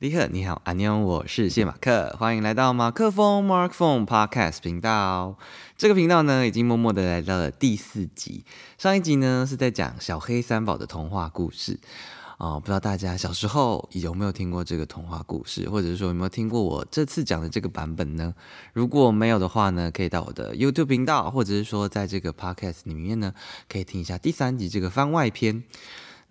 李克，你好，安妞，我是谢马克，欢迎来到马克风 Mark Phone Podcast 频道。这个频道呢，已经默默的来到了第四集。上一集呢，是在讲小黑三宝的童话故事啊。不知道大家小时候有没有听过这个童话故事，或者是说有没有听过我这次讲的这个版本呢？如果没有的话呢，可以到我的 YouTube 频道，或者是说在这个 Podcast 里面呢，可以听一下第三集这个番外篇。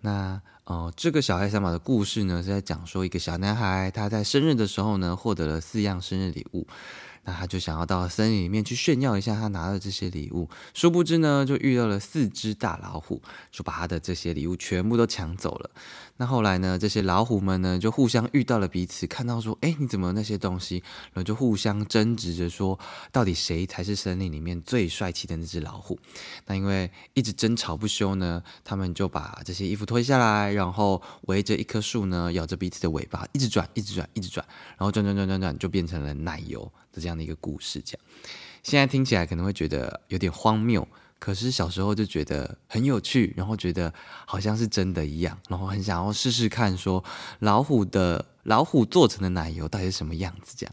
那哦，这个小黑三宝的故事呢，是在讲说一个小男孩，他在生日的时候呢，获得了四样生日礼物。那他就想要到森林里面去炫耀一下他拿的这些礼物，殊不知呢，就遇到了四只大老虎，就把他的这些礼物全部都抢走了。那后来呢，这些老虎们呢，就互相遇到了彼此，看到说，哎，你怎么那些东西？然后就互相争执着说，到底谁才是森林里面最帅气的那只老虎？那因为一直争吵不休呢，他们就把这些衣服脱下来，然后围着一棵树呢，咬着彼此的尾巴，一直转，一直转，一直转，然后转转转转转，就变成了奶油。这样这样的一个故事，这样现在听起来可能会觉得有点荒谬，可是小时候就觉得很有趣，然后觉得好像是真的一样，然后很想要试试看，说老虎的老虎做成的奶油到底是什么样子？这样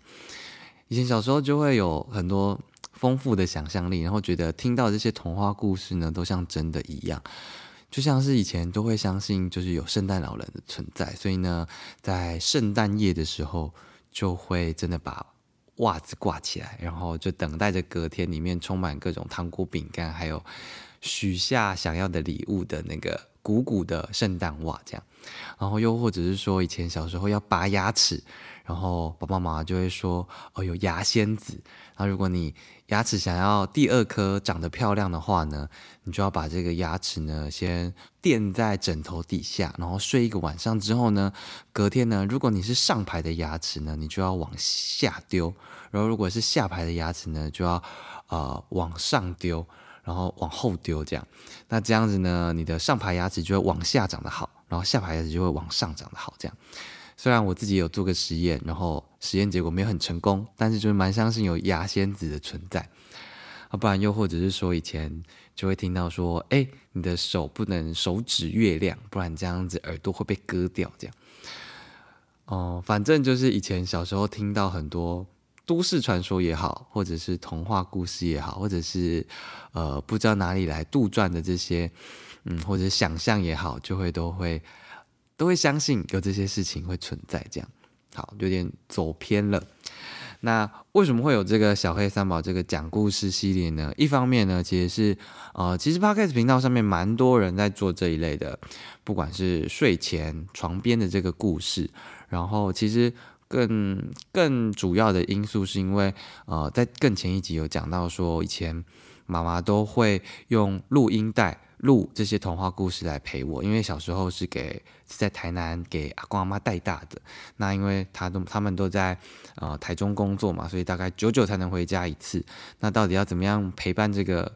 以前小时候就会有很多丰富的想象力，然后觉得听到这些童话故事呢，都像真的一样，就像是以前都会相信就是有圣诞老人的存在，所以呢，在圣诞夜的时候就会真的把。袜子挂起来，然后就等待着隔天里面充满各种糖果、饼干，还有许下想要的礼物的那个鼓鼓的圣诞袜，这样。然后又或者是说，以前小时候要拔牙齿，然后爸爸妈妈就会说：“哦，有牙仙子。”那如果你牙齿想要第二颗长得漂亮的话呢，你就要把这个牙齿呢先垫在枕头底下，然后睡一个晚上之后呢，隔天呢，如果你是上排的牙齿呢，你就要往下丢；然后如果是下排的牙齿呢，就要呃往上丢，然后往后丢这样。那这样子呢，你的上排牙齿就会往下长得好，然后下排牙齿就会往上长得好这样。虽然我自己有做个实验，然后实验结果没有很成功，但是就是蛮相信有牙仙子的存在。啊，不然又或者是说以前就会听到说，哎，你的手不能手指月亮，不然这样子耳朵会被割掉。这样，哦，反正就是以前小时候听到很多都市传说也好，或者是童话故事也好，或者是呃不知道哪里来杜撰的这些，嗯，或者想象也好，就会都会。都会相信有这些事情会存在，这样好有点走偏了。那为什么会有这个小黑三宝这个讲故事系列呢？一方面呢，其实是呃，其实 Podcast 频道上面蛮多人在做这一类的，不管是睡前床边的这个故事，然后其实更更主要的因素是因为呃，在更前一集有讲到说，以前妈妈都会用录音带。录这些童话故事来陪我，因为小时候是给在台南给阿公阿妈带大的。那因为他都他们都在呃台中工作嘛，所以大概久久才能回家一次。那到底要怎么样陪伴这个？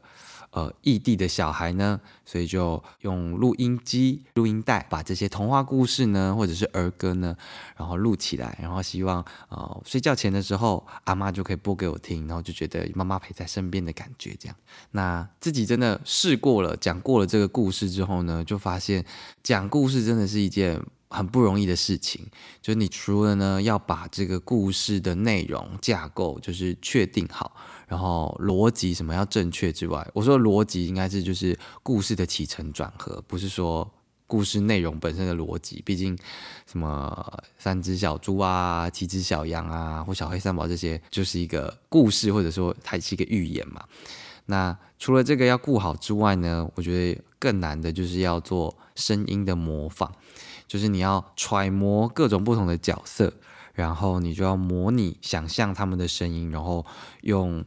呃，异地的小孩呢，所以就用录音机、录音带把这些童话故事呢，或者是儿歌呢，然后录起来，然后希望呃睡觉前的时候，阿妈就可以播给我听，然后就觉得妈妈陪在身边的感觉。这样，那自己真的试过了，讲过了这个故事之后呢，就发现讲故事真的是一件很不容易的事情。就是你除了呢要把这个故事的内容架构就是确定好。然后逻辑什么要正确之外，我说逻辑应该是就是故事的起承转合，不是说故事内容本身的逻辑。毕竟什么三只小猪啊、七只小羊啊，或小黑三宝这些，就是一个故事，或者说它是一个寓言嘛。那除了这个要顾好之外呢，我觉得更难的就是要做声音的模仿，就是你要揣摩各种不同的角色，然后你就要模拟想象他们的声音，然后用。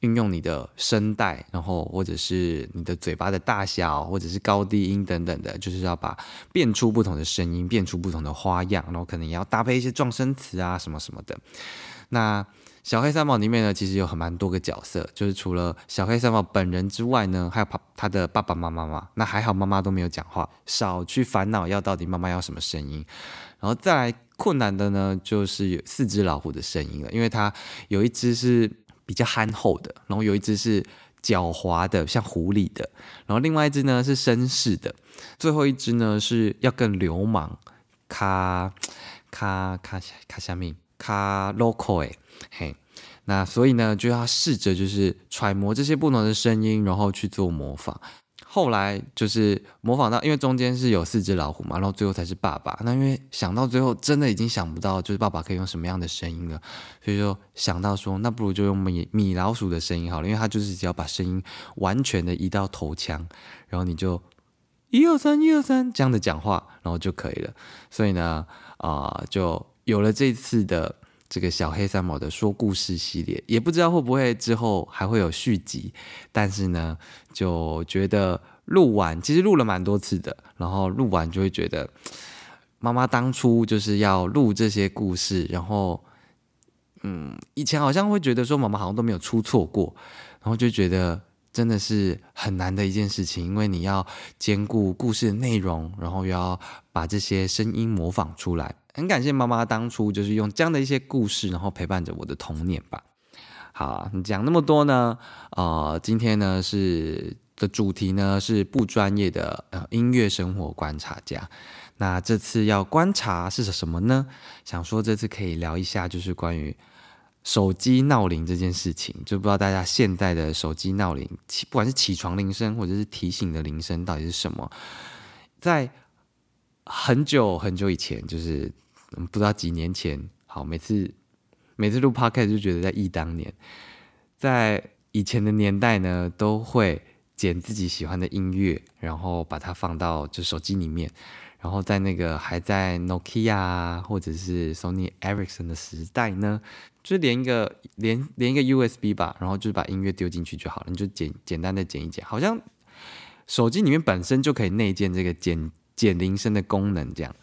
运用你的声带，然后或者是你的嘴巴的大小，或者是高低音等等的，就是要把变出不同的声音，变出不同的花样，然后可能也要搭配一些撞声词啊什么什么的。那小黑三宝里面呢，其实有很蛮多个角色，就是除了小黑三宝本人之外呢，还有他他的爸爸妈妈嘛。那还好妈妈都没有讲话，少去烦恼要到底妈妈要什么声音。然后再来困难的呢，就是有四只老虎的声音了，因为它有一只是。比较憨厚的，然后有一只是狡猾的，像狐狸的，然后另外一只呢是绅士的，最后一只呢是要更流氓，卡卡卡卡下面卡 local 哎嘿，那所以呢就要试着就是揣摩这些不同的声音，然后去做模仿。后来就是模仿到，因为中间是有四只老虎嘛，然后最后才是爸爸。那因为想到最后真的已经想不到，就是爸爸可以用什么样的声音了，所以就想到说，那不如就用米米老鼠的声音好了，因为他就是只要把声音完全的移到头腔，然后你就一二三一二三这样的讲话，然后就可以了。所以呢，啊，就有了这次的。这个小黑三毛的说故事系列，也不知道会不会之后还会有续集，但是呢，就觉得录完其实录了蛮多次的，然后录完就会觉得，妈妈当初就是要录这些故事，然后，嗯，以前好像会觉得说妈妈好像都没有出错过，然后就觉得真的是很难的一件事情，因为你要兼顾故事的内容，然后又要把这些声音模仿出来。很感谢妈妈当初就是用这样的一些故事，然后陪伴着我的童年吧。好，你讲那么多呢，呃，今天呢是的主题呢是不专业的呃音乐生活观察家。那这次要观察是什么呢？想说这次可以聊一下，就是关于手机闹铃这件事情。就不知道大家现在的手机闹铃，不管是起床铃声或者是提醒的铃声，到底是什么？在很久很久以前，就是。不知道几年前，好，每次每次录 podcast 就觉得在忆当年，在以前的年代呢，都会剪自己喜欢的音乐，然后把它放到就手机里面，然后在那个还在 Nokia 或者是 Sony Ericsson 的时代呢，就连一个连连一个 USB 吧，然后就是把音乐丢进去就好了，你就简简单的剪一剪，好像手机里面本身就可以内建这个剪剪铃声的功能，这样。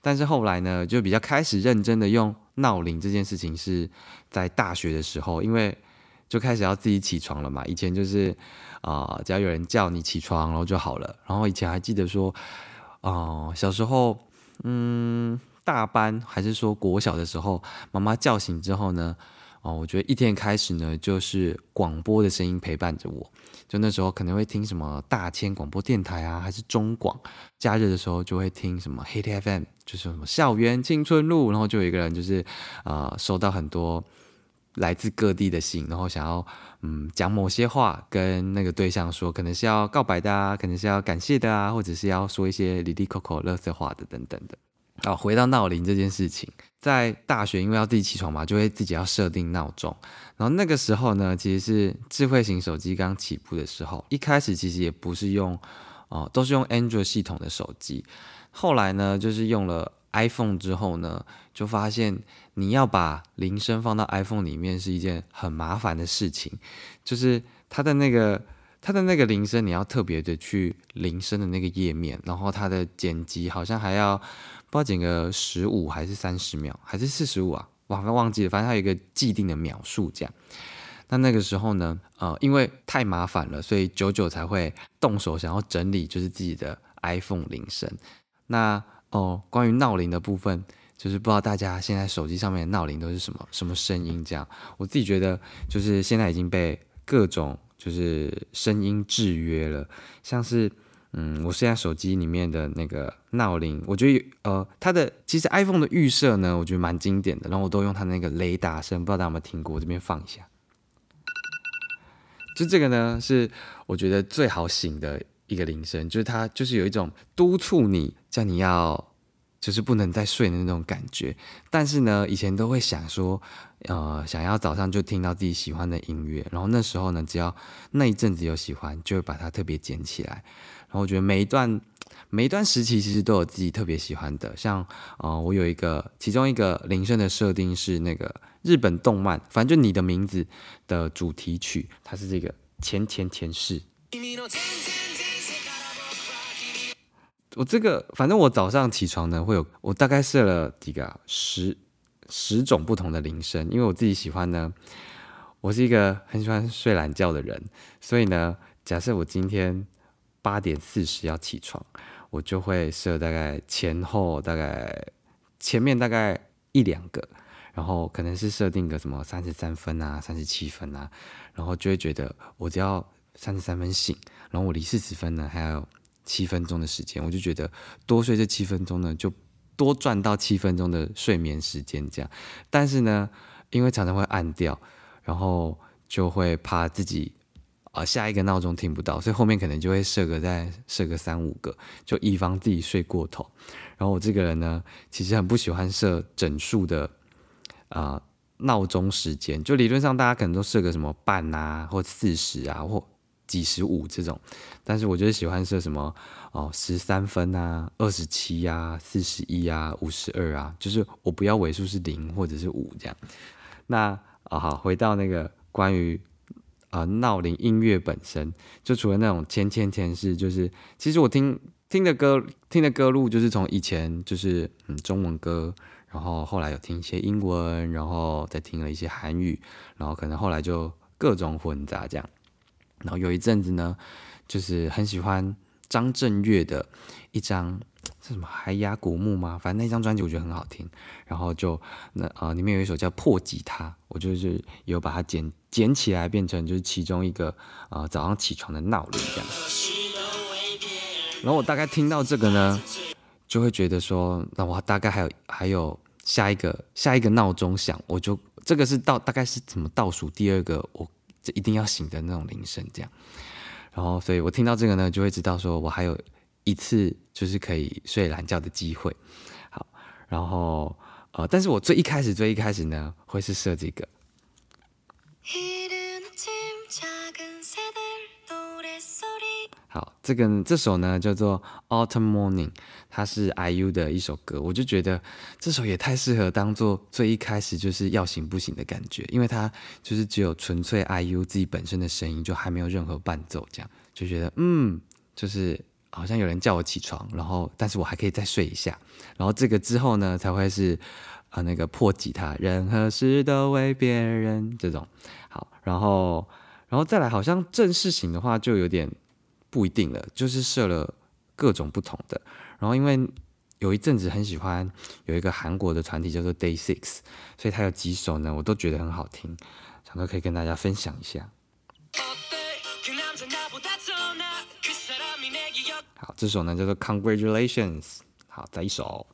但是后来呢，就比较开始认真的用闹铃这件事情，是在大学的时候，因为就开始要自己起床了嘛。以前就是啊，只要有人叫你起床，然后就好了。然后以前还记得说，哦，小时候，嗯，大班还是说国小的时候，妈妈叫醒之后呢。哦，我觉得一天开始呢，就是广播的声音陪伴着我。就那时候可能会听什么大千广播电台啊，还是中广。假日的时候就会听什么 Hit FM，就是什么校园青春路。然后就有一个人就是啊，收到很多来自各地的信，然后想要嗯讲某些话跟那个对象说，可能是要告白的啊，可能是要感谢的啊，或者是要说一些里里口口乐色话的等等的。啊，回到闹铃这件事情，在大学因为要自己起床嘛，就会自己要设定闹钟。然后那个时候呢，其实是智慧型手机刚起步的时候，一开始其实也不是用，哦，都是用 Android 系统的手机。后来呢，就是用了 iPhone 之后呢，就发现你要把铃声放到 iPhone 里面是一件很麻烦的事情，就是它的那个它的那个铃声，你要特别的去铃声的那个页面，然后它的剪辑好像还要。不知道剪个十五还是三十秒，还是四十五啊？我好像忘记了，反正它有一个既定的秒数这样。那那个时候呢，呃，因为太麻烦了，所以久久才会动手想要整理，就是自己的 iPhone 铃声。那哦，关于闹铃的部分，就是不知道大家现在手机上面的闹铃都是什么什么声音？这样，我自己觉得就是现在已经被各种就是声音制约了，像是。嗯，我现在手机里面的那个闹铃，我觉得呃，它的其实 iPhone 的预设呢，我觉得蛮经典的。然后我都用它那个雷达声，不知道大家有没有听过？我这边放一下，就这个呢，是我觉得最好醒的一个铃声，就是它就是有一种督促你，叫你要就是不能再睡的那种感觉。但是呢，以前都会想说，呃，想要早上就听到自己喜欢的音乐，然后那时候呢，只要那一阵子有喜欢，就会把它特别捡起来。然后我觉得每一段每一段时期其实都有自己特别喜欢的，像啊，我有一个其中一个铃声的设定是那个日本动漫，反正就你的名字的主题曲，它是这个前前前世。我这个反正我早上起床呢会有，我大概设了几个十十种不同的铃声，因为我自己喜欢呢，我是一个很喜欢睡懒觉的人，所以呢，假设我今天。八点四十要起床，我就会设大概前后大概前面大概一两个，然后可能是设定个什么三十三分啊、三十七分啊，然后就会觉得我只要三十三分醒，然后我离四十分呢还有七分钟的时间，我就觉得多睡这七分钟呢就多赚到七分钟的睡眠时间这样。但是呢，因为常常会按掉，然后就会怕自己啊下一个闹钟听不到，所以后面可能就会设个再设个三五个，就以防自己睡过头。然后我这个人呢，其实很不喜欢设整数的啊闹钟时间，就理论上大家可能都设个什么半啊，或四十啊，或几十五这种，但是我就是喜欢设什么哦十三分啊、二十七啊、四十一啊、五十二啊，就是我不要尾数是零或者是五这样。那啊好，回到那个关于啊闹铃音乐本身，就除了那种前前前世，就是其实我听听的歌听的歌路，就是从以前就是嗯中文歌，然后后来有听一些英文，然后再听了一些韩语，然后可能后来就各种混杂这样。然后有一阵子呢，就是很喜欢张震岳的一张是什么海雅古墓吗？反正那张专辑我觉得很好听。然后就那啊，里面有一首叫《破吉他》，我就是有把它捡捡起来，变成就是其中一个啊早上起床的闹铃这样。然后我大概听到这个呢，就会觉得说，那我大概还有还有下一个下一个闹钟响，我就这个是倒大概是怎么倒数第二个我。一定要醒的那种铃声，这样，然后，所以我听到这个呢，就会知道说我还有一次就是可以睡懒觉的机会。好，然后，呃，但是我最一开始最一开始呢，会是设这个。好，这个这首呢叫做《Autumn Morning》，它是 IU 的一首歌，我就觉得这首也太适合当做最一开始就是要醒不醒的感觉，因为它就是只有纯粹 IU 自己本身的声音，就还没有任何伴奏，这样就觉得嗯，就是好像有人叫我起床，然后但是我还可以再睡一下，然后这个之后呢才会是啊那个破吉他，任何事都为别人这种好，然后然后再来好像正式醒的话就有点。不一定了，就是设了各种不同的。然后因为有一阵子很喜欢有一个韩国的团体叫做 Day Six，所以它有几首呢，我都觉得很好听，想说可以跟大家分享一下。好，这首呢叫做 Congratulations。好，再一首。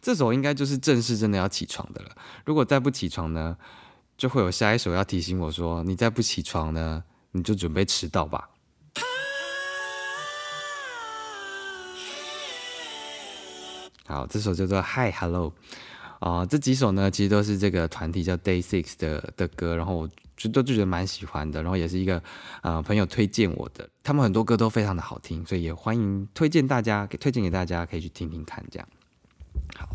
这首应该就是正式真的要起床的了。如果再不起床呢？就会有下一首要提醒我说：“你再不起床呢，你就准备迟到吧。”好，这首叫做《Hi Hello》啊，这几首呢其实都是这个团体叫 Day Six 的的歌，然后我就都就觉得蛮喜欢的，然后也是一个呃朋友推荐我的，他们很多歌都非常的好听，所以也欢迎推荐大家推荐给大家可以去听听看，这样好。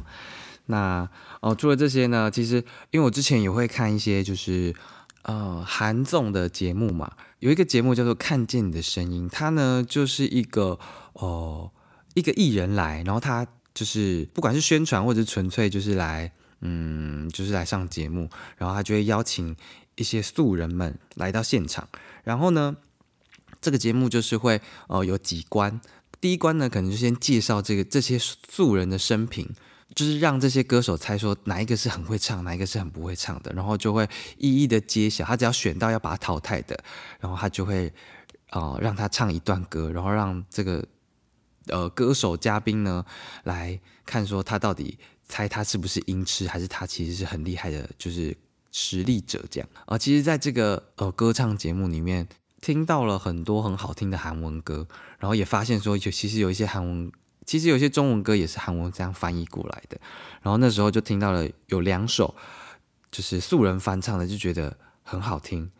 那哦，除了这些呢，其实因为我之前也会看一些就是呃韩综的节目嘛，有一个节目叫做《看见你的声音》，它呢就是一个哦一个艺人来，然后他就是不管是宣传或者纯粹就是来嗯就是来上节目，然后他就会邀请一些素人们来到现场，然后呢这个节目就是会呃有几关，第一关呢可能就先介绍这个这些素人的生平。就是让这些歌手猜说哪一个是很会唱，哪一个是很不会唱的，然后就会一一的揭晓。他只要选到要把他淘汰的，然后他就会哦让他唱一段歌，然后让这个呃歌手嘉宾呢来看说他到底猜他是不是音痴，还是他其实是很厉害的，就是实力者这样啊。其实，在这个呃歌唱节目里面，听到了很多很好听的韩文歌，然后也发现说有其实有一些韩文。其实有些中文歌也是韩文这样翻译过来的。然后那时候就听到了有两首，就是素人翻唱的，就觉得很好听。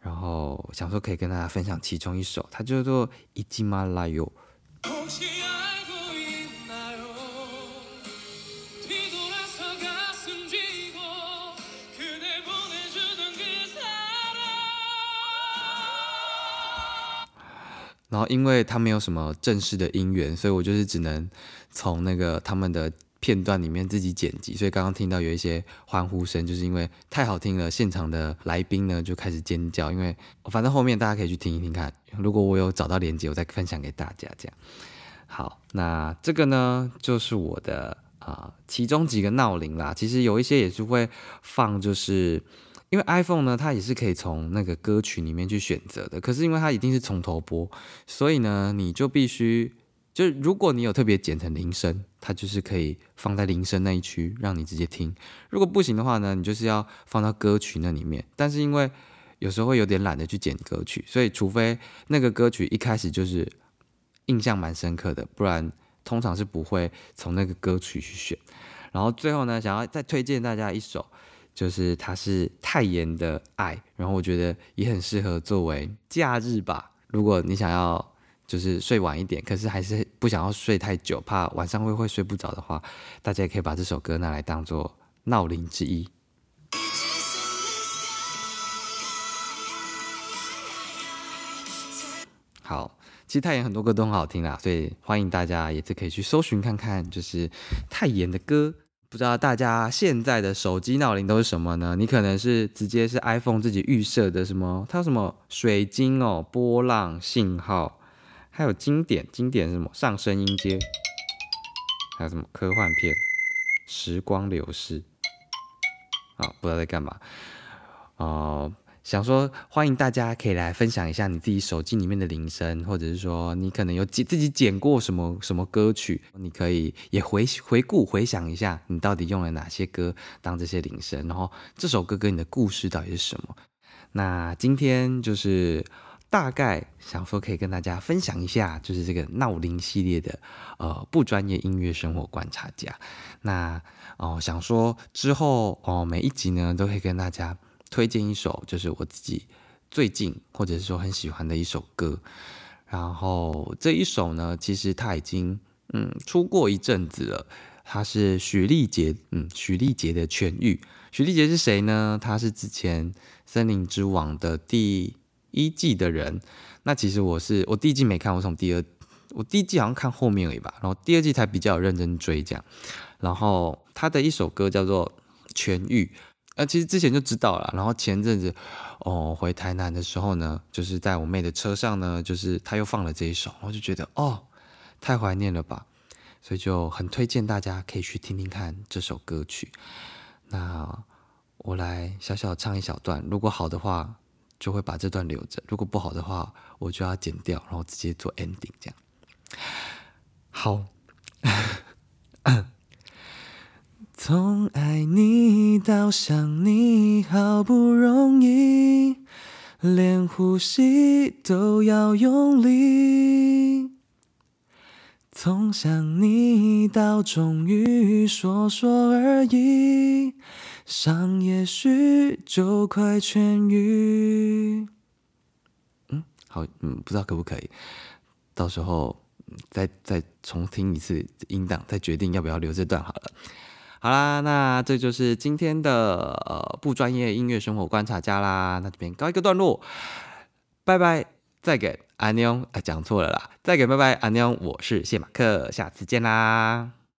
然后想说可以跟大家分享其中一首，它叫做《一进马来哟》。然后，因为他没有什么正式的音源，所以我就是只能从那个他们的片段里面自己剪辑。所以刚刚听到有一些欢呼声，就是因为太好听了，现场的来宾呢就开始尖叫。因为反正后面大家可以去听一听看，如果我有找到连接，我再分享给大家。这样好，那这个呢就是我的啊其中几个闹铃啦。其实有一些也是会放，就是因为 iPhone 呢，它也是可以从那个歌曲里面去选择的。可是因为它一定是从头播，所以呢，你就必须，就如果你有特别剪成铃声，它就是可以放在铃声那一区，让你直接听。如果不行的话呢，你就是要放到歌曲那里面。但是因为有时候会有点懒得去剪歌曲，所以除非那个歌曲一开始就是印象蛮深刻的，不然通常是不会从那个歌曲去选。然后最后呢，想要再推荐大家一首。就是它是泰妍的爱，然后我觉得也很适合作为假日吧。如果你想要就是睡晚一点，可是还是不想要睡太久，怕晚上会会睡不着的话，大家也可以把这首歌拿来当做闹铃之一。好，其实泰妍很多歌都很好听啦，所以欢迎大家也是可以去搜寻看看，就是泰妍的歌。不知道大家现在的手机闹铃都是什么呢？你可能是直接是 iPhone 自己预设的什么？它有什么水晶哦、波浪、信号，还有经典经典什么上升音阶，还有什么科幻片、时光流逝啊？不知道在干嘛哦。想说，欢迎大家可以来分享一下你自己手机里面的铃声，或者是说你可能有剪自己剪过什么什么歌曲，你可以也回回顾回想一下，你到底用了哪些歌当这些铃声，然后这首歌跟你的故事到底是什么？那今天就是大概想说可以跟大家分享一下，就是这个闹铃系列的呃不专业音乐生活观察家。那哦想说之后哦每一集呢都会跟大家。推荐一首就是我自己最近或者是说很喜欢的一首歌，然后这一首呢，其实它已经嗯出过一阵子了，它是许丽杰嗯许丽杰的痊愈。许丽杰是谁呢？他是之前《森林之王》的第一季的人。那其实我是我第一季没看，我从第二我第一季好像看后面而已吧，然后第二季才比较认真追这样。然后他的一首歌叫做《痊愈》。呃，其实之前就知道了，然后前阵子，哦，回台南的时候呢，就是在我妹的车上呢，就是她又放了这一首，我就觉得哦，太怀念了吧，所以就很推荐大家可以去听听看这首歌曲。那我来小小唱一小段，如果好的话，就会把这段留着；如果不好的话，我就要剪掉，然后直接做 ending 这样。好。从爱你到想你，好不容易，连呼吸都要用力。从想你到终于说说而已，伤也许就快痊愈。嗯，好，嗯，不知道可不可以，到时候再再重听一次音档，再决定要不要留这段好了。好啦，那这就是今天的呃不专业音乐生活观察家啦。那这边告一个段落，拜拜，再给阿妞，啊讲错了啦，再给拜拜阿妞，我是谢马克，下次见啦。